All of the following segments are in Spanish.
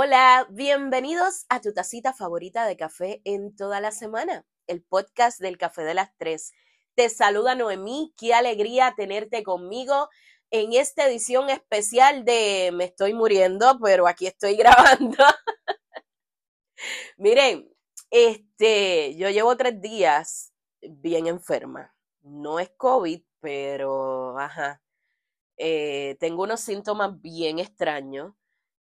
Hola, bienvenidos a tu tacita favorita de café en toda la semana, el podcast del Café de las Tres. Te saluda Noemí, qué alegría tenerte conmigo en esta edición especial de Me estoy muriendo, pero aquí estoy grabando. Miren, este, yo llevo tres días bien enferma. No es COVID, pero, ajá, eh, tengo unos síntomas bien extraños.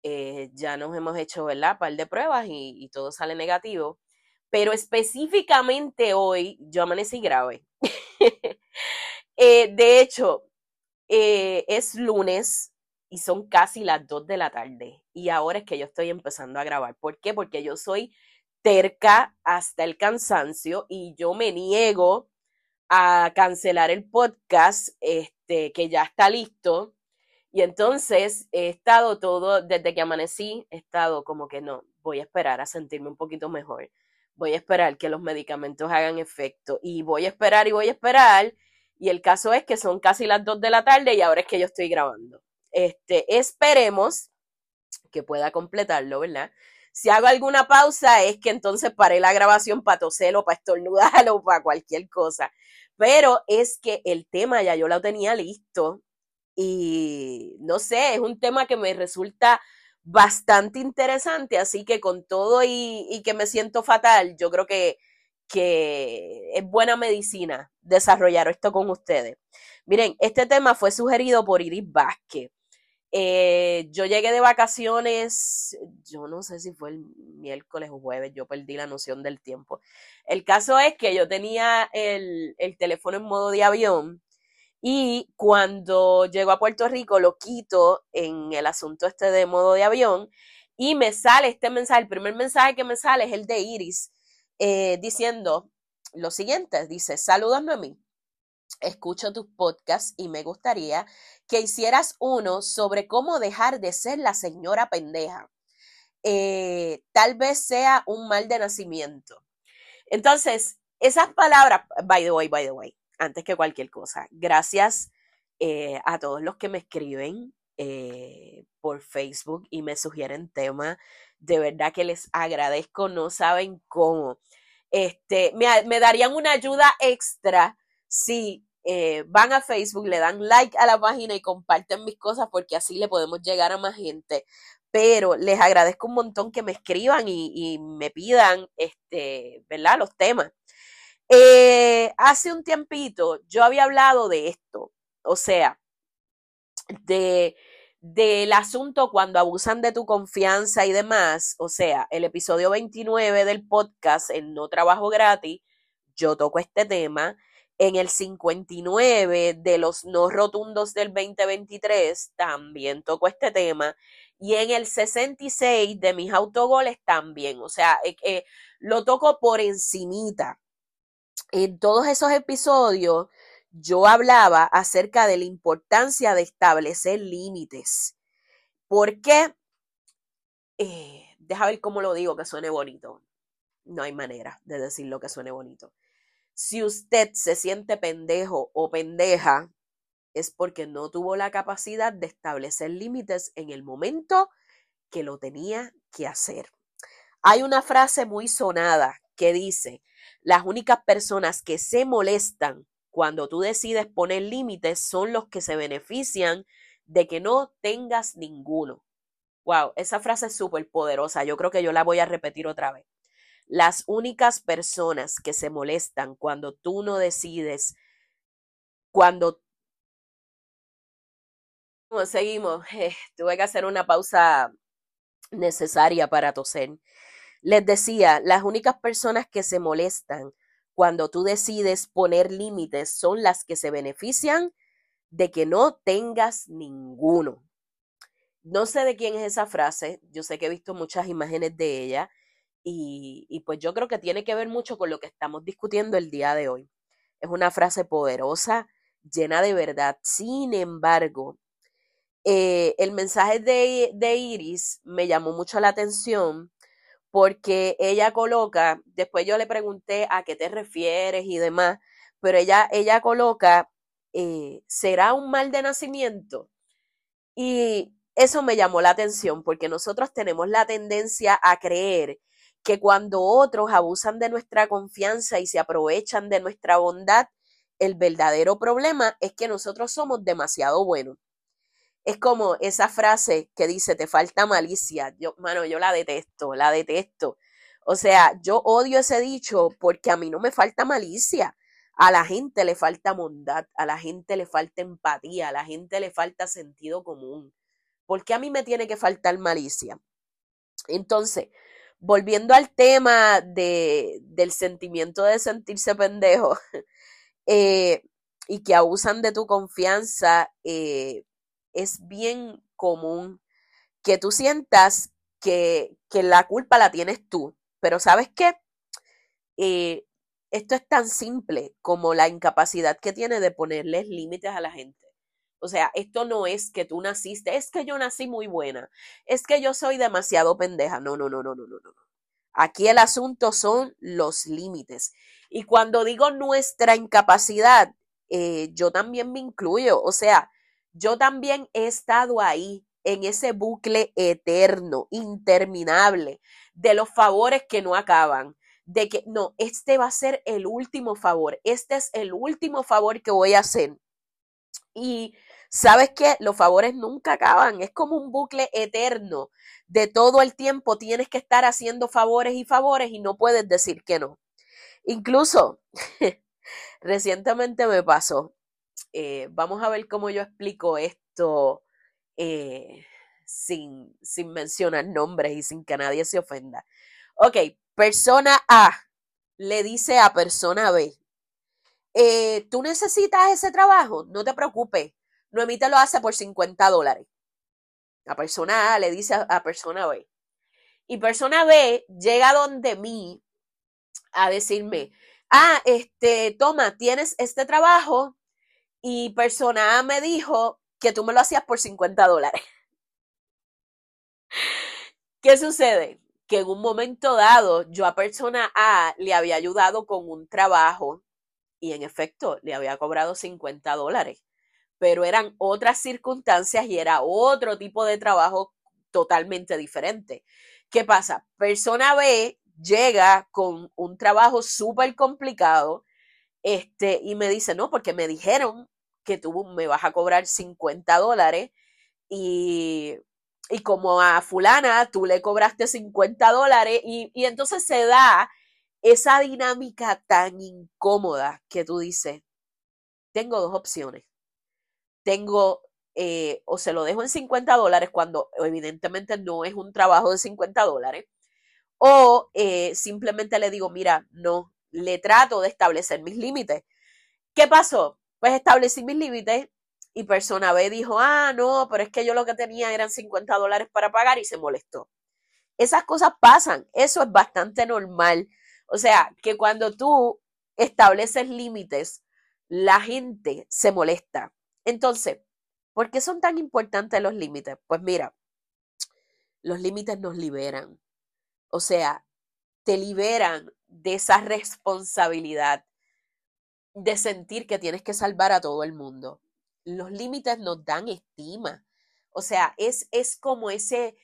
Eh, ya nos hemos hecho, ¿verdad? Par de pruebas y, todo sale negativo. Pero específicamente hoy yo amanecí grave. Eh, de hecho, es lunes y son casi las 2 de la tarde. Y ahora es que yo estoy empezando a grabar. ¿Por qué? Porque yo soy terca hasta el cansancio y yo me niego a cancelar el podcast este, que ya está listo. Y entonces he estado todo, desde que amanecí, he estado como que no, voy a esperar a sentirme un poquito mejor. Voy a esperar que los medicamentos hagan efecto. Y voy a esperar y voy a esperar. Y el caso es que son casi las 2 de la tarde y ahora es que yo estoy grabando. Este, esperemos que pueda completarlo, ¿verdad? Si hago alguna pausa es que entonces paré la grabación para toser o para estornudar o para cualquier cosa. Pero es que el tema ya yo lo tenía listo y no sé, es un tema que me resulta bastante interesante, así que con todo y, que me siento fatal, yo creo que, que es buena medicina desarrollar esto con ustedes. Miren, este tema fue sugerido por Iris Vázquez. Eh, yo llegué de vacaciones, yo no sé si fue el miércoles o jueves, yo perdí la noción del tiempo. El caso es que yo tenía el, el teléfono en modo de avión y cuando llego a Puerto Rico lo quito en el asunto este de modo de avión y me sale este mensaje, el primer mensaje que me sale es el de Iris eh, diciendo lo siguiente, dice, saludos Noemí, escucho tus podcasts y me gustaría que hicieras uno sobre cómo dejar de ser la señora pendeja. Eh, tal vez sea un mal de nacimiento. Entonces, esas palabras, by the way, by the way, antes que cualquier cosa, gracias eh, a todos los que me escriben eh, por Facebook y me sugieren temas. De verdad que les agradezco, no saben cómo. Este, me, darían una ayuda extra si eh, van a Facebook, le dan like a la página y comparten mis cosas porque así le podemos llegar a más gente. Pero les agradezco un montón que me escriban y, me pidan, este, ¿verdad? Los temas. Eh, hace un tiempito yo había hablado de esto, o sea, de del asunto cuando abusan de tu confianza y demás, o sea, el episodio 29 del podcast, el no trabajo gratis, yo toco este tema en el 59 de los no rotundos del 2023 también tocó este tema. Y en el 66 de mis autogoles también. O sea, eh, eh, lo toco por encimita. En todos esos episodios yo hablaba acerca de la importancia de establecer límites. ¿Por qué? Eh, deja ver cómo lo digo que suene bonito. No hay manera de decirlo que suene bonito. Si usted se siente pendejo o pendeja, es porque no tuvo la capacidad de establecer límites en el momento que lo tenía que hacer. Hay una frase muy sonada que dice, las únicas personas que se molestan cuando tú decides poner límites son los que se benefician de que no tengas ninguno. Wow, esa frase es súper poderosa. Yo creo que yo la voy a repetir otra vez. Las únicas personas que se molestan cuando tú no decides, cuando... seguimos, eh, tuve que hacer una pausa necesaria para toser. Les decía, las únicas personas que se molestan cuando tú decides poner límites son las que se benefician de que no tengas ninguno. No sé de quién es esa frase, yo sé que he visto muchas imágenes de ella y, pues yo creo que tiene que ver mucho con lo que estamos discutiendo el día de hoy. Es una frase poderosa, llena de verdad. Sin embargo, eh, el mensaje de, de, Iris me llamó mucho la atención porque ella coloca, después yo le pregunté a qué te refieres y demás, pero ella, ella coloca, eh, ¿será un mal de nacimiento? Y eso me llamó la atención porque nosotros tenemos la tendencia a creer que cuando otros abusan de nuestra confianza y se aprovechan de nuestra bondad, el verdadero problema es que nosotros somos demasiado buenos. Es como esa frase que dice, te falta malicia. Yo, mano, yo la detesto, la detesto. O sea, yo odio ese dicho porque a mí no me falta malicia. A la gente le falta bondad, a la gente le falta empatía, a la gente le falta sentido común. ¿Por qué a mí me tiene que faltar malicia? Entonces, volviendo al tema de, del sentimiento de sentirse pendejo eh, y que abusan de tu confianza, eh, es bien común que tú sientas que, que, la culpa la tienes tú. Pero ¿sabes qué? Eh, esto es tan simple como la incapacidad que tiene de ponerles límites a la gente. O sea, esto no es que tú naciste, es que yo nací muy buena, es que yo soy demasiado pendeja. No, no, no, no, no, no, no. Aquí el asunto son los límites. Y cuando digo nuestra incapacidad, eh, yo también me incluyo. O sea, yo también he estado ahí en ese bucle eterno, interminable, de los favores que no acaban, de que no, este va a ser el último favor, este es el último favor que voy a hacer. Y sabes que los favores nunca acaban, es como un bucle eterno de todo el tiempo tienes que estar haciendo favores y favores y no puedes decir que no. Incluso, recientemente me pasó, eh, vamos a ver cómo yo explico esto eh, sin, sin mencionar nombres y sin que nadie se ofenda. Ok, persona A le dice a persona B, eh, tú necesitas ese trabajo, no te preocupes, Noemita lo hace por 50 dólares. La persona A le dice a, persona B. Y persona B llega donde mí a decirme, ah, este, toma, tienes este trabajo y persona A me dijo que tú me lo hacías por 50 dólares. ¿Qué sucede? Que en un momento dado yo a persona A le había ayudado con un trabajo y en efecto le había cobrado 50 dólares pero eran otras circunstancias y era otro tipo de trabajo totalmente diferente. ¿Qué pasa? Persona B llega con un trabajo súper complicado este, y me dice, no, porque me dijeron que tú me vas a cobrar 50 dólares y, y como a fulana tú le cobraste 50 dólares y, y entonces se da esa dinámica tan incómoda que tú dices, tengo dos opciones tengo eh, o se lo dejo en 50 dólares cuando evidentemente no es un trabajo de 50 dólares, o eh, simplemente le digo, mira, no, le trato de establecer mis límites. ¿Qué pasó? Pues establecí mis límites y persona B dijo, ah, no, pero es que yo lo que tenía eran 50 dólares para pagar y se molestó. Esas cosas pasan, eso es bastante normal. O sea, que cuando tú estableces límites, la gente se molesta. Entonces, ¿por qué son tan importantes los límites? Pues mira, los límites nos liberan. O sea, te liberan de esa responsabilidad de sentir que tienes que salvar a todo el mundo. Los límites nos dan estima. O sea, es, es como ese,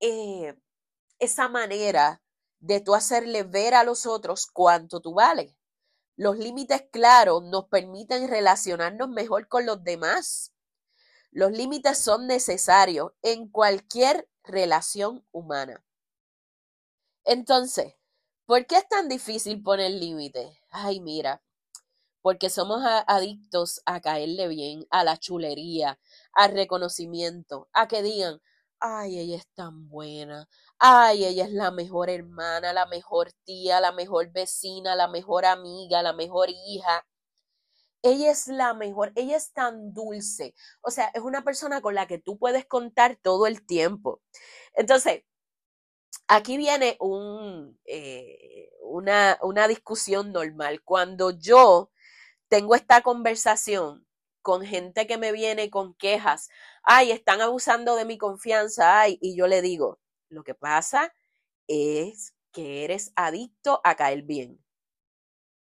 eh, esa manera de tú hacerle ver a los otros cuánto tú vales. Los límites claros nos permiten relacionarnos mejor con los demás. Los límites son necesarios en cualquier relación humana. Entonces, ¿por qué es tan difícil poner límites? Ay, mira, porque somos adictos a caerle bien, a la chulería, al reconocimiento, a que digan, ay, ella es tan buena, ay, ella es la mejor hermana, la mejor tía, la mejor vecina, la mejor amiga, la mejor hija. Ella es la mejor, ella es tan dulce. O sea, es una persona con la que tú puedes contar todo el tiempo. Entonces, aquí viene eh, una, una discusión normal. Cuando yo tengo esta conversación con gente que me viene con quejas, ay, están abusando de mi confianza, ay, y yo le digo, lo que pasa es que eres adicto a caer bien.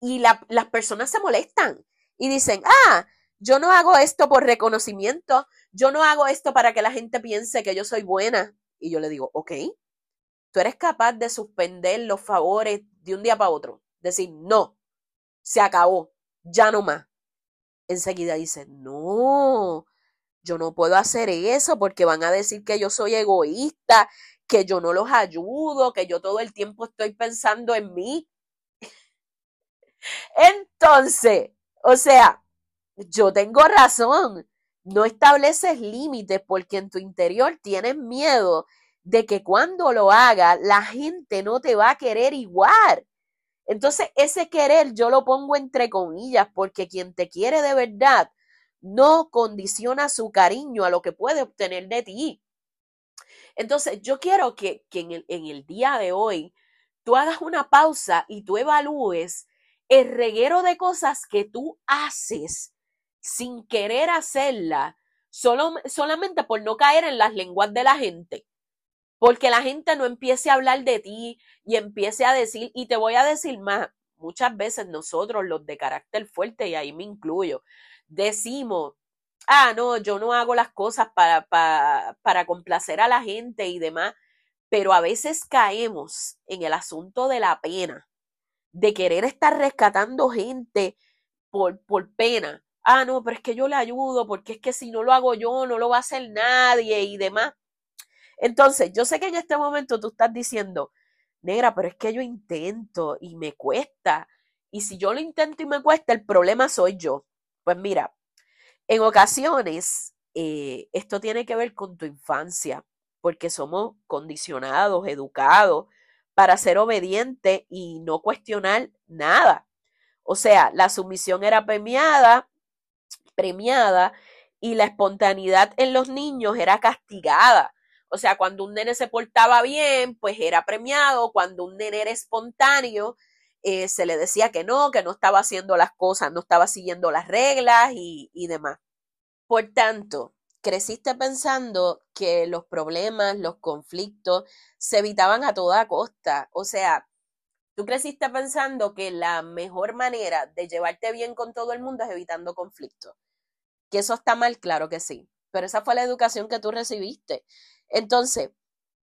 Y las personas se molestan y dicen, ah, yo no hago esto por reconocimiento, yo no hago esto para que la gente piense que yo soy buena. Y yo le digo, ok, tú eres capaz de suspender los favores de un día para otro. Decir, no, se acabó, ya no más. Enseguida dice, no, yo no puedo hacer eso porque van a decir que yo soy egoísta, que yo no los ayudo, que yo todo el tiempo estoy pensando en mí. Entonces, o sea, yo tengo razón. No estableces límites porque en tu interior tienes miedo de que cuando lo haga la gente no te va a querer igual. Entonces, ese querer yo lo pongo entre comillas porque quien te quiere de verdad no condiciona su cariño a lo que puede obtener de ti. Entonces, yo quiero que, en, el, en el día de hoy tú hagas una pausa y tú evalúes el reguero de cosas que tú haces sin querer hacerla, solo, solamente por no caer en las lenguas de la gente. Porque la gente no empiece a hablar de ti y empiece a decir, y te voy a decir más, muchas veces nosotros los de carácter fuerte, y ahí me incluyo, decimos, ah, no, yo no hago las cosas para, para, complacer a la gente y demás, pero a veces caemos en el asunto de la pena, de querer estar rescatando gente por, por pena. Ah, no, pero es que yo le ayudo, porque es que si no lo hago yo, no lo va a hacer nadie y demás. Entonces, yo sé que en este momento tú estás diciendo, negra, pero es que yo intento y me cuesta. Y si yo lo intento y me cuesta, el problema soy yo. Pues mira, en ocasiones eh, esto tiene que ver con tu infancia, porque somos condicionados, educados para ser obedientes y no cuestionar nada. O sea, la sumisión era premiada, premiada y la espontaneidad en los niños era castigada. O sea, cuando un nene se portaba bien, pues era premiado. Cuando un nene era espontáneo, eh, se le decía que no, que no estaba haciendo las cosas, no estaba siguiendo las reglas y, y demás. Por tanto, creciste pensando que los problemas, los conflictos se evitaban a toda costa. O sea, tú creciste pensando que la mejor manera de llevarte bien con todo el mundo es evitando conflictos. Que eso está mal, claro que sí. Pero esa fue la educación que tú recibiste. Entonces,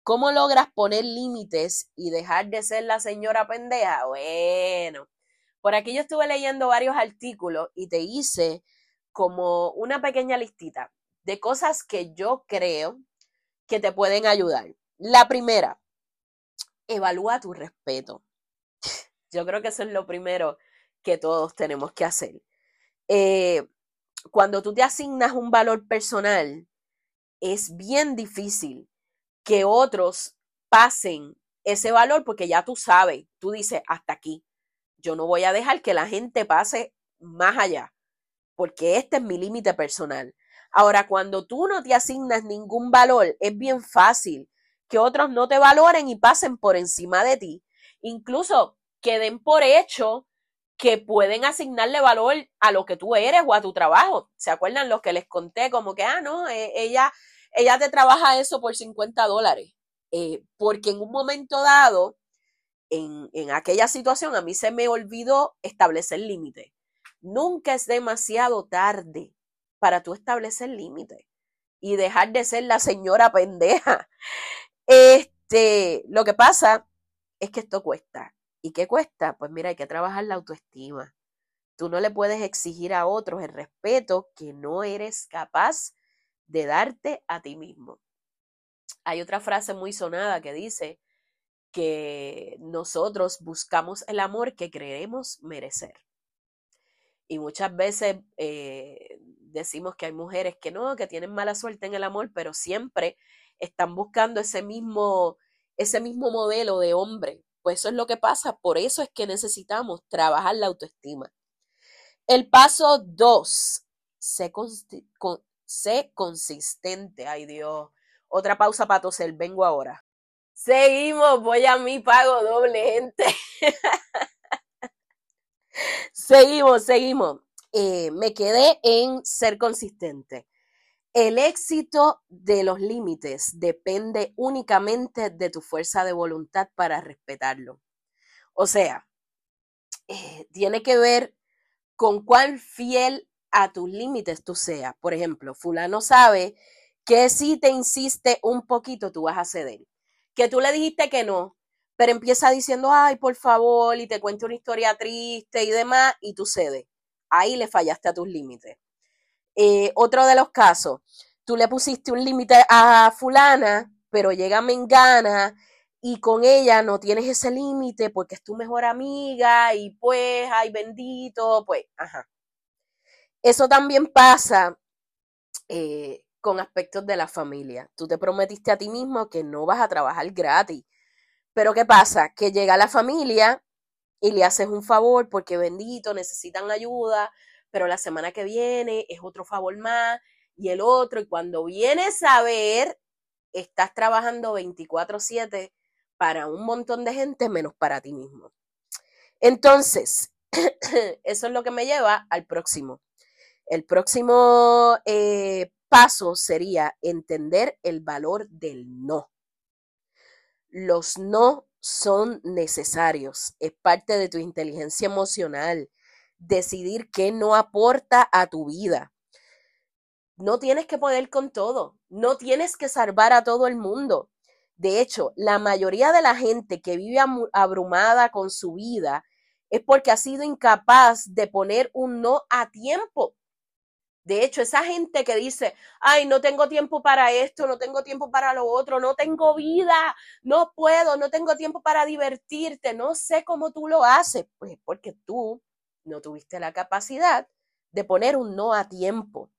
¿Cómo logras poner límites y dejar de ser la señora pendeja? Bueno, por aquí yo estuve leyendo varios artículos y te hice como una pequeña listita de cosas que yo creo que te pueden ayudar. La primera, evalúa tu respeto. Yo creo que eso es lo primero que todos tenemos que hacer. Eh, cuando tú te asignas un valor personal, es bien difícil que otros pasen ese valor porque ya tú sabes, tú dices, hasta aquí, yo no voy a dejar que la gente pase más allá, porque este es mi límite personal. Ahora, cuando tú no te asignas ningún valor, es bien fácil que otros no te valoren y pasen por encima de ti. Incluso queden por hecho que pueden asignarle valor a lo que tú eres o a tu trabajo. ¿Se acuerdan los que les conté? Como que, ah, no, e, ella ella te trabaja eso por 50 dólares. Eh, porque en un momento dado, en, en, aquella situación, a mí se me olvidó establecer límites. Nunca es demasiado tarde para tú establecer límites y dejar de ser la señora pendeja. Este, lo que pasa es que esto cuesta. ¿Y qué cuesta? Pues mira, hay que trabajar la autoestima. Tú no le puedes exigir a otros el respeto que no eres capaz de darte a ti mismo. Hay otra frase muy sonada que dice que nosotros buscamos el amor que creemos merecer. Y muchas veces eh, decimos que hay mujeres que no, que tienen mala suerte en el amor, pero siempre están buscando ese mismo, ese mismo modelo de hombre. Pues eso es lo que pasa, por eso es que necesitamos trabajar la autoestima. El paso dos, Sé consistente. Ay Dios. Otra pausa para toser. Vengo ahora. Seguimos. Voy a mi pago doble, gente. seguimos, seguimos. Eh, me quedé en ser consistente. El éxito de los límites depende únicamente de tu fuerza de voluntad para respetarlo. O sea, eh, tiene que ver con cuán fiel a tus límites tú seas. Por ejemplo, fulano sabe que si te insiste un poquito, tú vas a ceder. Que tú le dijiste que no, pero empieza diciendo, ay, por favor, y te cuenta una historia triste y demás, y tú cedes. Ahí le fallaste a tus límites. Eh, otro de los casos, tú le pusiste un límite a fulana, pero llega Mengana y con ella no tienes ese límite porque es tu mejor amiga y pues, ay bendito, pues, ajá. Eso también pasa eh, con aspectos de la familia. Tú te prometiste a ti mismo que no vas a trabajar gratis. Pero ¿qué pasa? Que llega la familia y le haces un favor porque bendito, necesitan ayuda, pero la semana que viene es otro favor más y el otro, y cuando vienes a ver, estás trabajando 24/7 para un montón de gente menos para ti mismo. Entonces, eso es lo que me lleva al próximo. El próximo eh, paso sería entender el valor del no. Los no son necesarios, es parte de tu inteligencia emocional. Decidir qué no aporta a tu vida. No tienes que poder con todo, no tienes que salvar a todo el mundo. De hecho, la mayoría de la gente que vive abrumada con su vida es porque ha sido incapaz de poner un no a tiempo. De hecho, esa gente que dice, ay, no tengo tiempo para esto, no tengo tiempo para lo otro, no tengo vida, no puedo, no tengo tiempo para divertirte, no sé cómo tú lo haces, pues porque tú no tuviste la capacidad de poner un no a tiempo.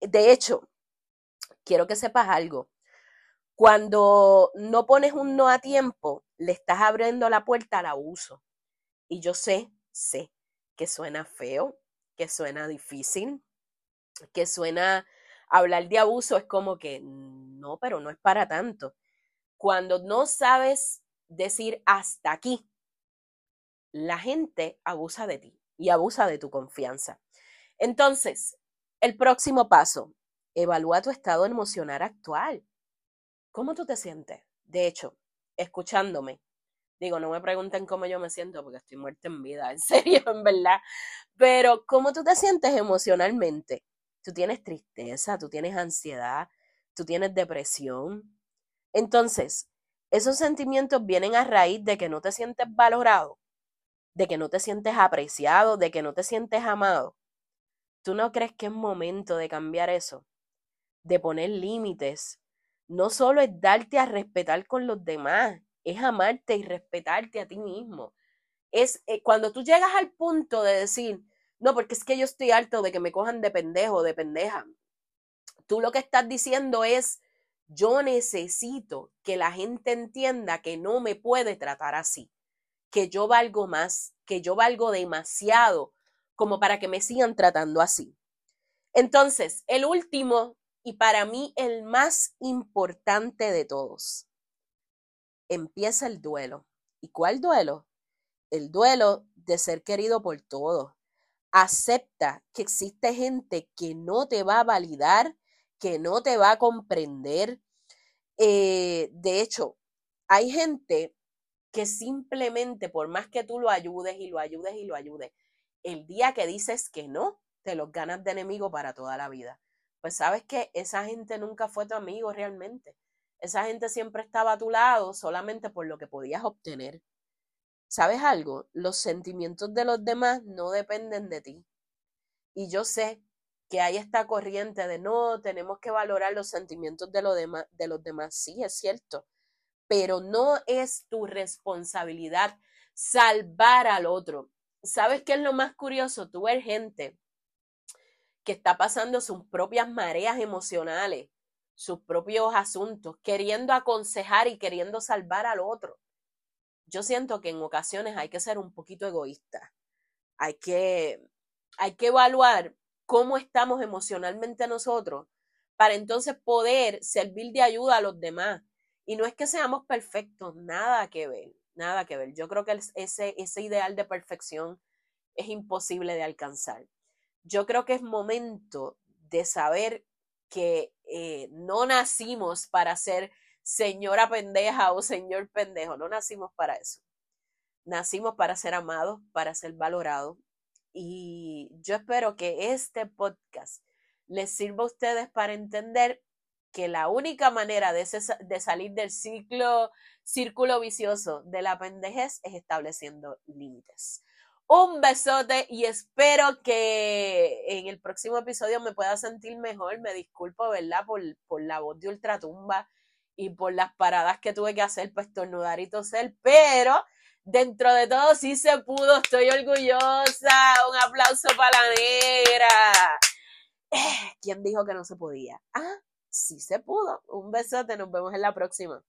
De hecho, quiero que sepas algo. Cuando no pones un no a tiempo, le estás abriendo la puerta al abuso. Y yo sé, sé que suena feo, que suena difícil, que suena hablar de abuso es como que no, pero no es para tanto. Cuando no sabes decir hasta aquí, la gente abusa de ti y abusa de tu confianza. Entonces, el próximo paso, evalúa tu estado emocional actual. ¿Cómo tú te sientes? De hecho, escuchándome, digo, no me pregunten cómo yo me siento porque estoy muerta en vida, en serio, en verdad, pero ¿cómo tú te sientes emocionalmente? tú tienes tristeza, tú tienes ansiedad, tú tienes depresión. Entonces, esos sentimientos vienen a raíz de que no te sientes valorado, de que no te sientes apreciado, de que no te sientes amado. ¿Tú no crees que es momento de cambiar eso? De poner límites. No solo es darte a respetar con los demás, es amarte y respetarte a ti mismo. Es eh, cuando tú llegas al punto de decir, no, porque es que yo estoy harto de que me cojan de pendejo, de pendeja. Tú lo que estás diciendo es, yo necesito que la gente entienda que no me puede tratar así, que yo valgo más, que yo valgo demasiado como para que me sigan tratando así. Entonces, el último y para mí el más importante de todos, empieza el duelo. ¿Y cuál duelo? El duelo de ser querido por todos, acepta que existe gente que no te va a validar, que no te va a comprender. Eh, de hecho, hay gente que simplemente por más que tú lo ayudes y lo ayudes y lo ayudes, el día que dices que no, te los ganas de enemigo para toda la vida. Pues sabes que esa gente nunca fue tu amigo realmente. Esa gente siempre estaba a tu lado solamente por lo que podías obtener. ¿Sabes algo? Los sentimientos de los demás no dependen de ti. Y yo sé que hay esta corriente de no, tenemos que valorar los sentimientos de, de los demás. Sí, es cierto, pero no es tu responsabilidad salvar al otro. ¿Sabes qué es lo más curioso? Tú ves gente que está pasando sus propias mareas emocionales, sus propios asuntos, queriendo aconsejar y queriendo salvar al otro yo siento que en ocasiones hay que ser un poquito egoísta. Hay que, hay que evaluar cómo estamos emocionalmente nosotros para entonces poder servir de ayuda a los demás. Y no es que seamos perfectos, nada que ver, nada que ver. Yo creo que ese, ese ideal de perfección es imposible de alcanzar. Yo creo que es momento de saber que eh, no nacimos para ser señora pendeja o señor pendejo. No nacimos para eso. Nacimos para ser amados, para ser valorados Y yo espero que este podcast les sirva a ustedes para entender que la única manera de, salir del ciclo, círculo vicioso de la pendejez es estableciendo límites. Un besote y espero que en el próximo episodio me pueda sentir mejor. Me disculpo, ¿verdad? Por, por la voz de ultratumba y por las paradas que tuve que hacer para estornudar y toser, pero dentro de todo sí se pudo, estoy orgullosa. Un aplauso para la negra. Eh, ¿Quién dijo que no se podía? Ah, sí se pudo. Un besote, nos vemos en la próxima.